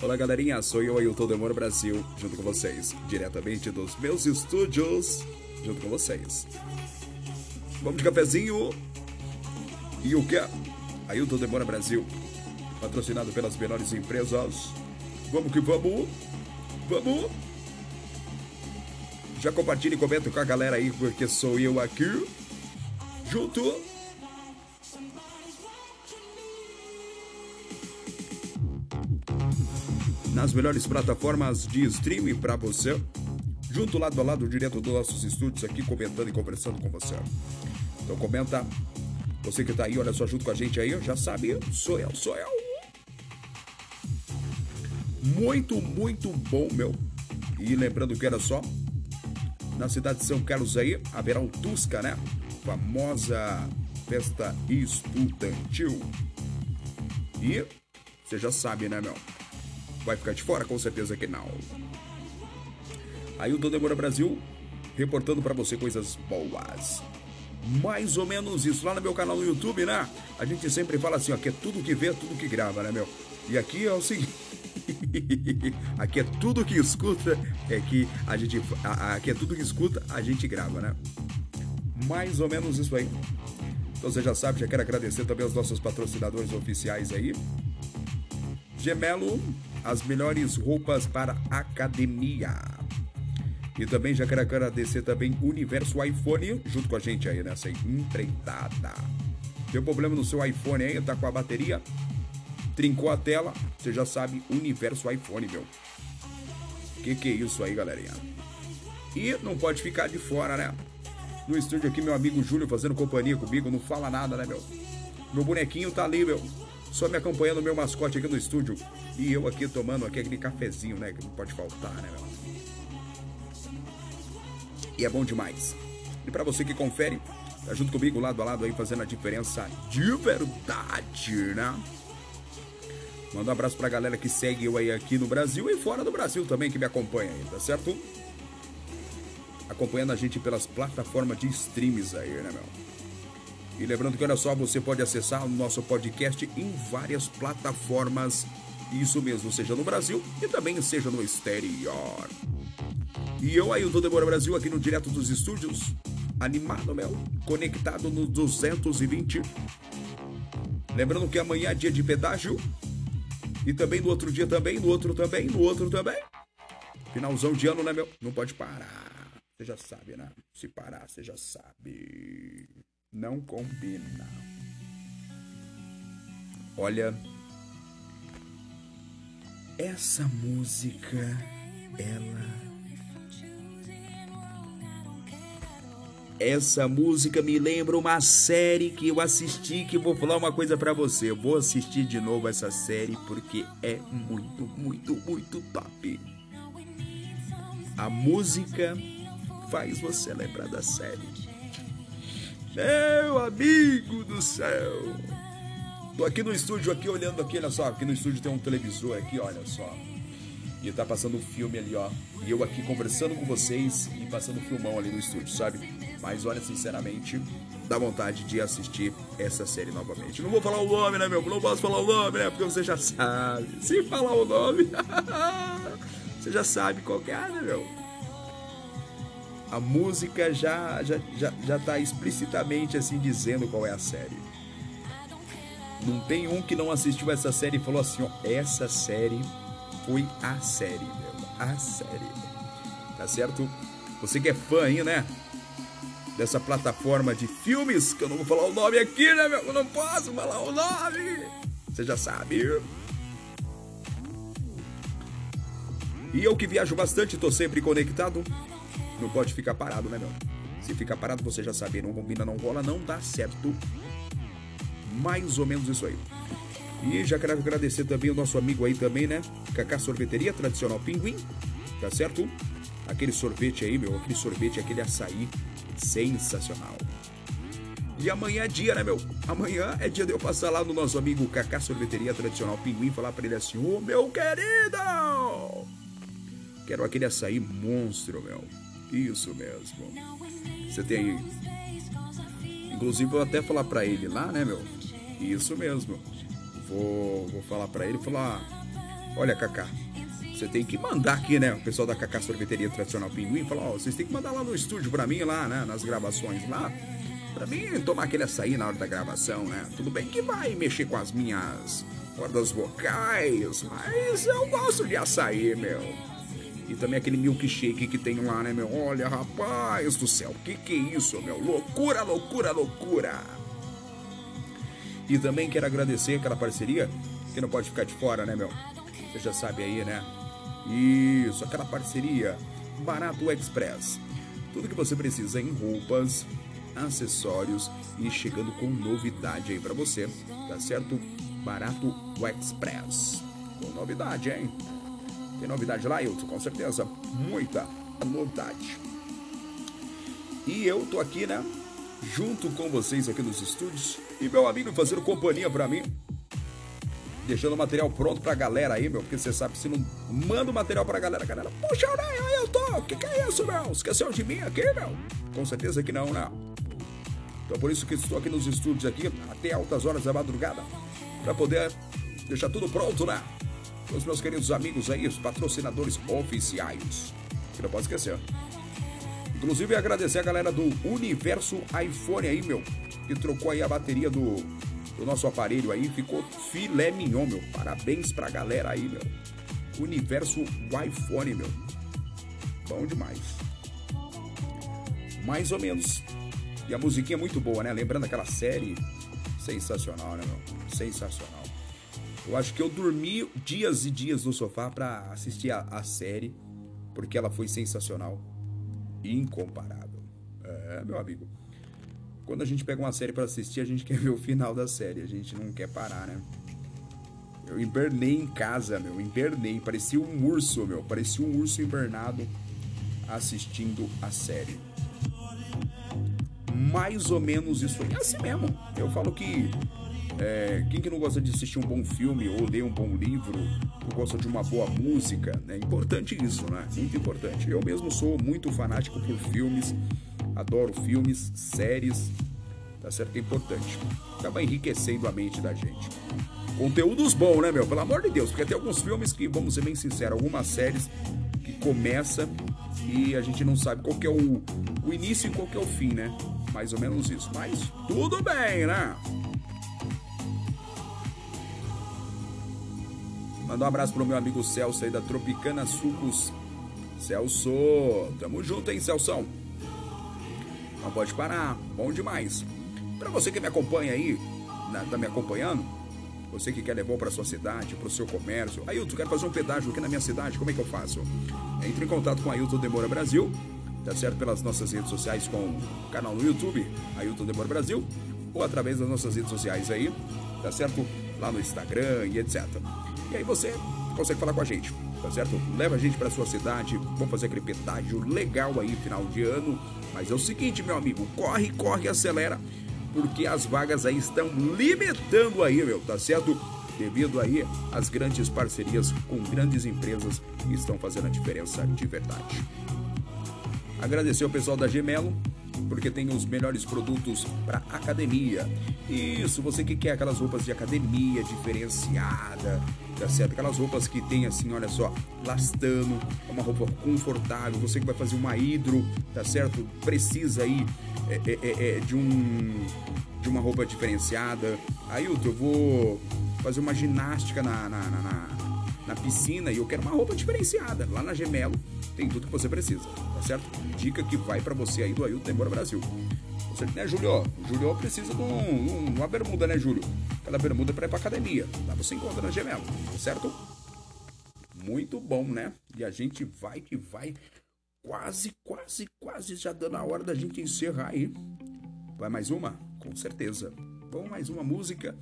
Olá galerinha, sou eu, Ailton Demora Brasil, junto com vocês, diretamente dos meus estúdios, junto com vocês. Vamos de cafezinho. E o que? Ailton Demora Brasil, patrocinado pelas melhores empresas. Vamos que vamos. Vamos. Já compartilhe e comenta com a galera aí, porque sou eu aqui, junto. Nas melhores plataformas de streaming para você, junto lado a lado, direto dos nossos estúdios aqui, comentando e conversando com você. Então comenta, você que tá aí, olha só junto com a gente aí, já sabe, sou eu, sou eu. Muito, muito bom, meu. E lembrando que era só, na cidade de São Carlos aí, haverá o Tusca, né? Famosa festa estudantil. E você já sabe, né, meu? Vai ficar de fora? Com certeza que não. Aí o Demora Brasil reportando para você coisas boas. Mais ou menos isso. Lá no meu canal no YouTube, né? A gente sempre fala assim, ó, que é tudo que vê, tudo que grava, né, meu? E aqui é o seguinte. aqui é tudo que escuta, é que a gente. Aqui é tudo que escuta, a gente grava, né? Mais ou menos isso aí. Então você já sabe, já quero agradecer também aos nossos patrocinadores oficiais aí. Gemelo, as melhores roupas para academia. E também já quero agradecer também Universo iPhone junto com a gente aí nessa empreitada. Deu problema no seu iPhone aí, tá com a bateria? Trincou a tela, você já sabe, Universo iPhone, meu. Que que é isso aí, galerinha? E não pode ficar de fora, né? No estúdio aqui, meu amigo Júlio fazendo companhia comigo, não fala nada, né, meu? Meu bonequinho tá ali, meu. Só me acompanhando, meu mascote aqui no estúdio. E eu aqui tomando aquele cafezinho, né? Que não pode faltar, né, meu? E é bom demais. E para você que confere, tá junto comigo lado a lado aí fazendo a diferença de verdade, né? Manda um abraço pra galera que segue eu aí aqui no Brasil e fora do Brasil também que me acompanha aí, tá certo? Acompanhando a gente pelas plataformas de streams aí, né, meu? E lembrando que olha só, você pode acessar o nosso podcast em várias plataformas. Isso mesmo, seja no Brasil e também seja no exterior. E eu o Demora Brasil, aqui no Direto dos Estúdios, animado, meu, conectado no 220. Lembrando que amanhã é dia de pedágio. E também no outro dia também, no outro também, no outro também. Finalzão de ano, né, meu? Não pode parar. Você já sabe, né? Se parar, você já sabe. Não combina. Olha, essa música, ela. Essa música me lembra uma série que eu assisti que vou falar uma coisa para você. Eu vou assistir de novo essa série porque é muito, muito, muito top. A música faz você lembrar da série. Meu amigo do céu. Tô aqui no estúdio, aqui olhando aqui, olha só. Aqui no estúdio tem um televisor aqui, olha só. E tá passando um filme ali, ó. E eu aqui conversando com vocês e passando um filmão ali no estúdio, sabe? Mas olha, sinceramente, dá vontade de assistir essa série novamente. Não vou falar o nome, né, meu? Não posso falar o nome, né? Porque você já sabe. Se falar o nome, você já sabe qual é, né, meu? A música já, já, já, já tá explicitamente assim dizendo qual é a série. Não tem um que não assistiu essa série e falou assim, ó, essa série foi a série, meu, a série. Tá certo? Você que é fã aí, né? Dessa plataforma de filmes, que eu não vou falar o nome aqui, né, meu? Eu não posso falar o nome. Você já sabe. E eu que viajo bastante, tô sempre conectado não pode ficar parado, né, meu? Se ficar parado, você já sabe, não combina, não rola, não dá certo. Mais ou menos isso aí. E já quero agradecer também o nosso amigo aí também, né? Cacá Sorveteria Tradicional Pinguim, tá certo? Aquele sorvete aí, meu, aquele sorvete, aquele açaí sensacional. E amanhã é dia, né, meu? Amanhã é dia de eu passar lá no nosso amigo Cacá Sorveteria Tradicional Pinguim falar pra ele assim: Ô, oh, meu querido! Quero aquele açaí monstro, meu. Isso mesmo. Você tem. Inclusive, vou até falar para ele lá, né, meu? Isso mesmo. Vou, vou falar para ele, falar. Olha, Cacá, você tem que mandar aqui, né? O pessoal da Cacá Sorveteria Tradicional Pinguim falou, ó, vocês têm que mandar lá no estúdio pra mim, lá, né? Nas gravações lá. Pra mim tomar aquele açaí na hora da gravação, né? Tudo bem que vai mexer com as minhas cordas vocais, mas eu gosto de açaí, meu. E também aquele milkshake que tem lá, né, meu? Olha, rapaz do céu, que que é isso, meu? Loucura, loucura, loucura! E também quero agradecer aquela parceria, que não pode ficar de fora, né, meu? Você já sabe aí, né? Isso, aquela parceria Barato Express. Tudo que você precisa em roupas, acessórios e chegando com novidade aí para você, tá certo? Barato Express. Com novidade, hein? Tem novidade lá, Hilton? Com certeza. Muita novidade. E eu tô aqui, né? Junto com vocês aqui nos estúdios. E meu amigo fazendo companhia para mim. Deixando o material pronto pra galera aí, meu. Porque você sabe, se não manda o material pra galera, a galera. Puxa, aí eu tô. Que, que é isso, meu? Esqueceu de mim aqui, meu? Com certeza que não, né? Então por isso que estou aqui nos estúdios aqui até altas horas da madrugada para poder deixar tudo pronto, né? Os meus queridos amigos aí, os patrocinadores oficiais. Que não pode esquecer. Inclusive agradecer a galera do Universo iPhone aí, meu, que trocou aí a bateria do, do nosso aparelho aí, ficou filé mignon, meu. Parabéns pra galera aí, meu. Universo iPhone, meu. Bom demais. Mais ou menos. E a musiquinha é muito boa, né? Lembrando aquela série sensacional, né, meu? Sensacional. Eu acho que eu dormi dias e dias no sofá para assistir a, a, série, porque ela foi sensacional. Incomparável. É, meu amigo. Quando a gente pega uma série para assistir, a gente quer ver o final da série. A gente não quer parar, né? Eu invernei em casa, meu. Invernei. Parecia um urso, meu. Parecia um urso invernado assistindo a série mais ou menos isso aí. É assim mesmo. Eu falo que é, quem que não gosta de assistir um bom filme ou ler um bom livro, ou gosta de uma boa música, é importante isso, né? Muito importante. Eu mesmo sou muito fanático por filmes, adoro filmes, séries, tá certo? É importante. Acaba enriquecendo a mente da gente. Conteúdos bons, né, meu? Pelo amor de Deus, porque tem alguns filmes que, vamos ser bem sinceros, algumas séries que começa e a gente não sabe qual é o, o início e qual é o fim, né? Mais ou menos isso. Mas tudo bem, né? Manda um abraço pro meu amigo Celso aí da Tropicana Sucos. Celso, tamo junto, hein, Celso? Não pode parar, bom demais. Para você que me acompanha aí, tá me acompanhando, você que quer levar para sua cidade, para o seu comércio. Ailton, quero fazer um pedágio aqui na minha cidade, como é que eu faço? Entre em contato com Ailton Demora Brasil, tá certo? Pelas nossas redes sociais, com o canal no YouTube, Ailton Demora Brasil, ou através das nossas redes sociais aí, tá certo? Lá no Instagram e etc. E aí você consegue falar com a gente, tá certo? Leva a gente para sua cidade, vamos fazer aquele pedágio legal aí, final de ano. Mas é o seguinte, meu amigo, corre, corre, acelera porque as vagas aí estão limitando aí, meu, tá certo? Devido aí às grandes parcerias com grandes empresas que estão fazendo a diferença de verdade. Agradecer ao pessoal da Gemelo, porque tem os melhores produtos para academia. Isso, você que quer aquelas roupas de academia diferenciada, tá certo? Aquelas roupas que tem assim, olha só, lastano, uma roupa confortável. Você que vai fazer uma hidro, tá certo? Precisa aí é, é, é, é de um de uma roupa diferenciada. Ailton, eu vou fazer uma ginástica na, na, na, na, piscina e eu quero uma roupa diferenciada. Lá na Gemelo tem tudo que você precisa, tá certo? Dica que vai para você aí do Ailton Embora Brasil. Você, né, Julio? Julio precisa de um, uma bermuda, né, Júlio? Aquela bermuda para ir pra academia. Lá você encontra na Gemelo, tá certo? Muito bom, né? E a gente vai que vai quase, quase, quase já dando a hora da gente encerrar aí. Vai mais uma? Com certeza. Vamos mais uma música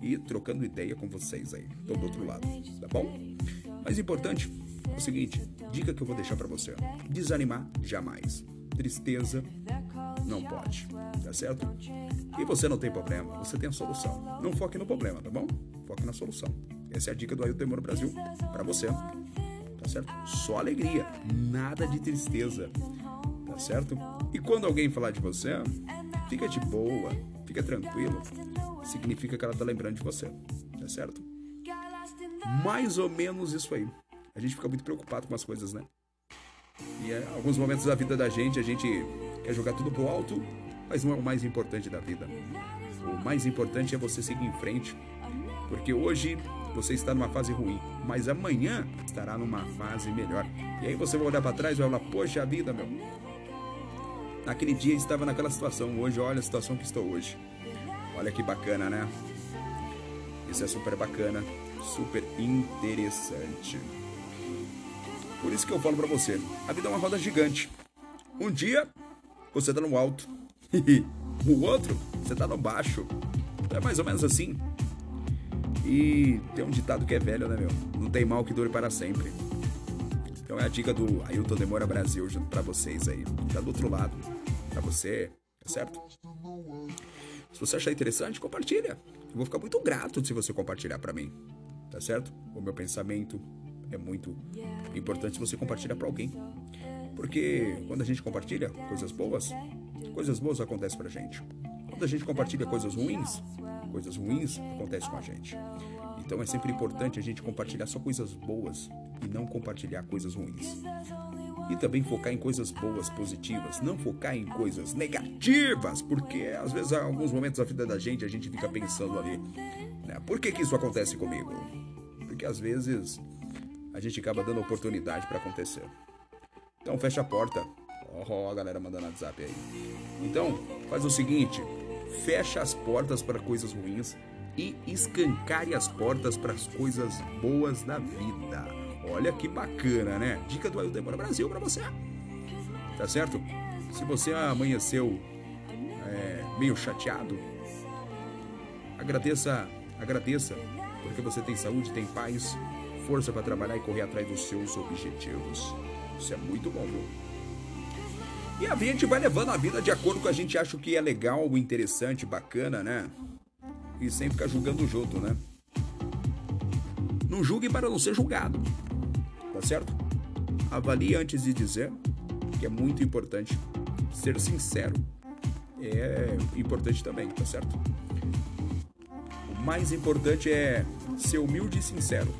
e trocando ideia com vocês aí, do outro lado, tá bom? Mais importante é o seguinte, dica que eu vou deixar para você. Desanimar jamais. Tristeza não pode, tá certo? E você não tem problema, você tem a solução. Não foque no problema, tá bom? Foque na solução. Essa é a dica do Ailton Moro Brasil para você tá certo? Só alegria, nada de tristeza, tá certo? E quando alguém falar de você, fica de boa, fica tranquilo, significa que ela tá lembrando de você, tá certo? mais ou menos isso aí. A gente fica muito preocupado com as coisas, né? E em alguns momentos da vida da gente, a gente quer jogar tudo pro alto, mas não é o mais importante da vida. O mais importante é você seguir em frente, porque hoje você está numa fase ruim, mas amanhã estará numa fase melhor. E aí você vai olhar para trás e vai falar: Poxa vida, meu. Naquele dia estava naquela situação, hoje olha a situação que estou hoje. Olha que bacana, né? Isso é super bacana, super interessante. Por isso que eu falo para você, a vida é uma roda gigante. Um dia você tá no alto, o outro você tá no baixo. É mais ou menos assim. E tem um ditado que é velho, né, meu? Não tem mal que dure para sempre. Então é a dica do Ailton Demora Brasil para vocês aí. Tá do outro lado, para você, tá certo? Se você achar interessante, compartilha. Eu vou ficar muito grato se você compartilhar para mim, tá certo? O meu pensamento é muito importante você compartilhar para alguém. Porque quando a gente compartilha coisas boas, coisas boas acontecem pra gente. Quando a gente compartilha coisas ruins, coisas ruins acontecem com a gente. Então é sempre importante a gente compartilhar só coisas boas e não compartilhar coisas ruins. E também focar em coisas boas, positivas, não focar em coisas negativas, porque às vezes, em alguns momentos da vida da gente, a gente fica pensando ali, né? Por que, que isso acontece comigo? Porque às vezes a gente acaba dando oportunidade para acontecer. Então fecha a porta. Oh, a galera mandando WhatsApp aí. Então, faz o seguinte: fecha as portas para coisas ruins e escancare as portas para as coisas boas da vida. Olha que bacana, né? Dica do Ailton Brasil para você. Tá certo? Se você amanheceu é, meio chateado, agradeça, agradeça, porque você tem saúde, tem paz, força para trabalhar e correr atrás dos seus objetivos. Isso é muito bom, viu? E a gente vai levando a vida de acordo com a gente acha que é legal, interessante, bacana, né? E sem ficar julgando o né? Não julgue para não ser julgado. Tá certo? Avalie antes de dizer, que é muito importante. Ser sincero é importante também, tá certo? O mais importante é ser humilde e sincero.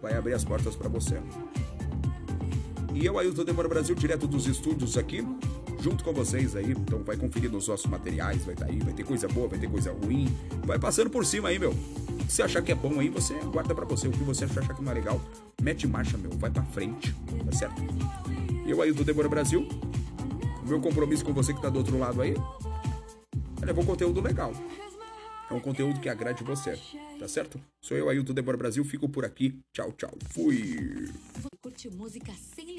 Vai abrir as portas para você. E eu, Ailton Demora Brasil, direto dos estúdios aqui, junto com vocês aí. Então vai conferir nos nossos materiais, vai estar tá aí, vai ter coisa boa, vai ter coisa ruim. Vai passando por cima aí, meu. Se achar que é bom aí, você guarda para você. O que você achar que não é legal, mete marcha, meu. Vai para frente, tá certo? Eu, Ailton Demora Brasil, o meu compromisso com você que tá do outro lado aí é levar um conteúdo legal. É um conteúdo que agrade você, tá certo? Sou eu, Ailton Demora Brasil, fico por aqui. Tchau, tchau. Fui! Curte música sem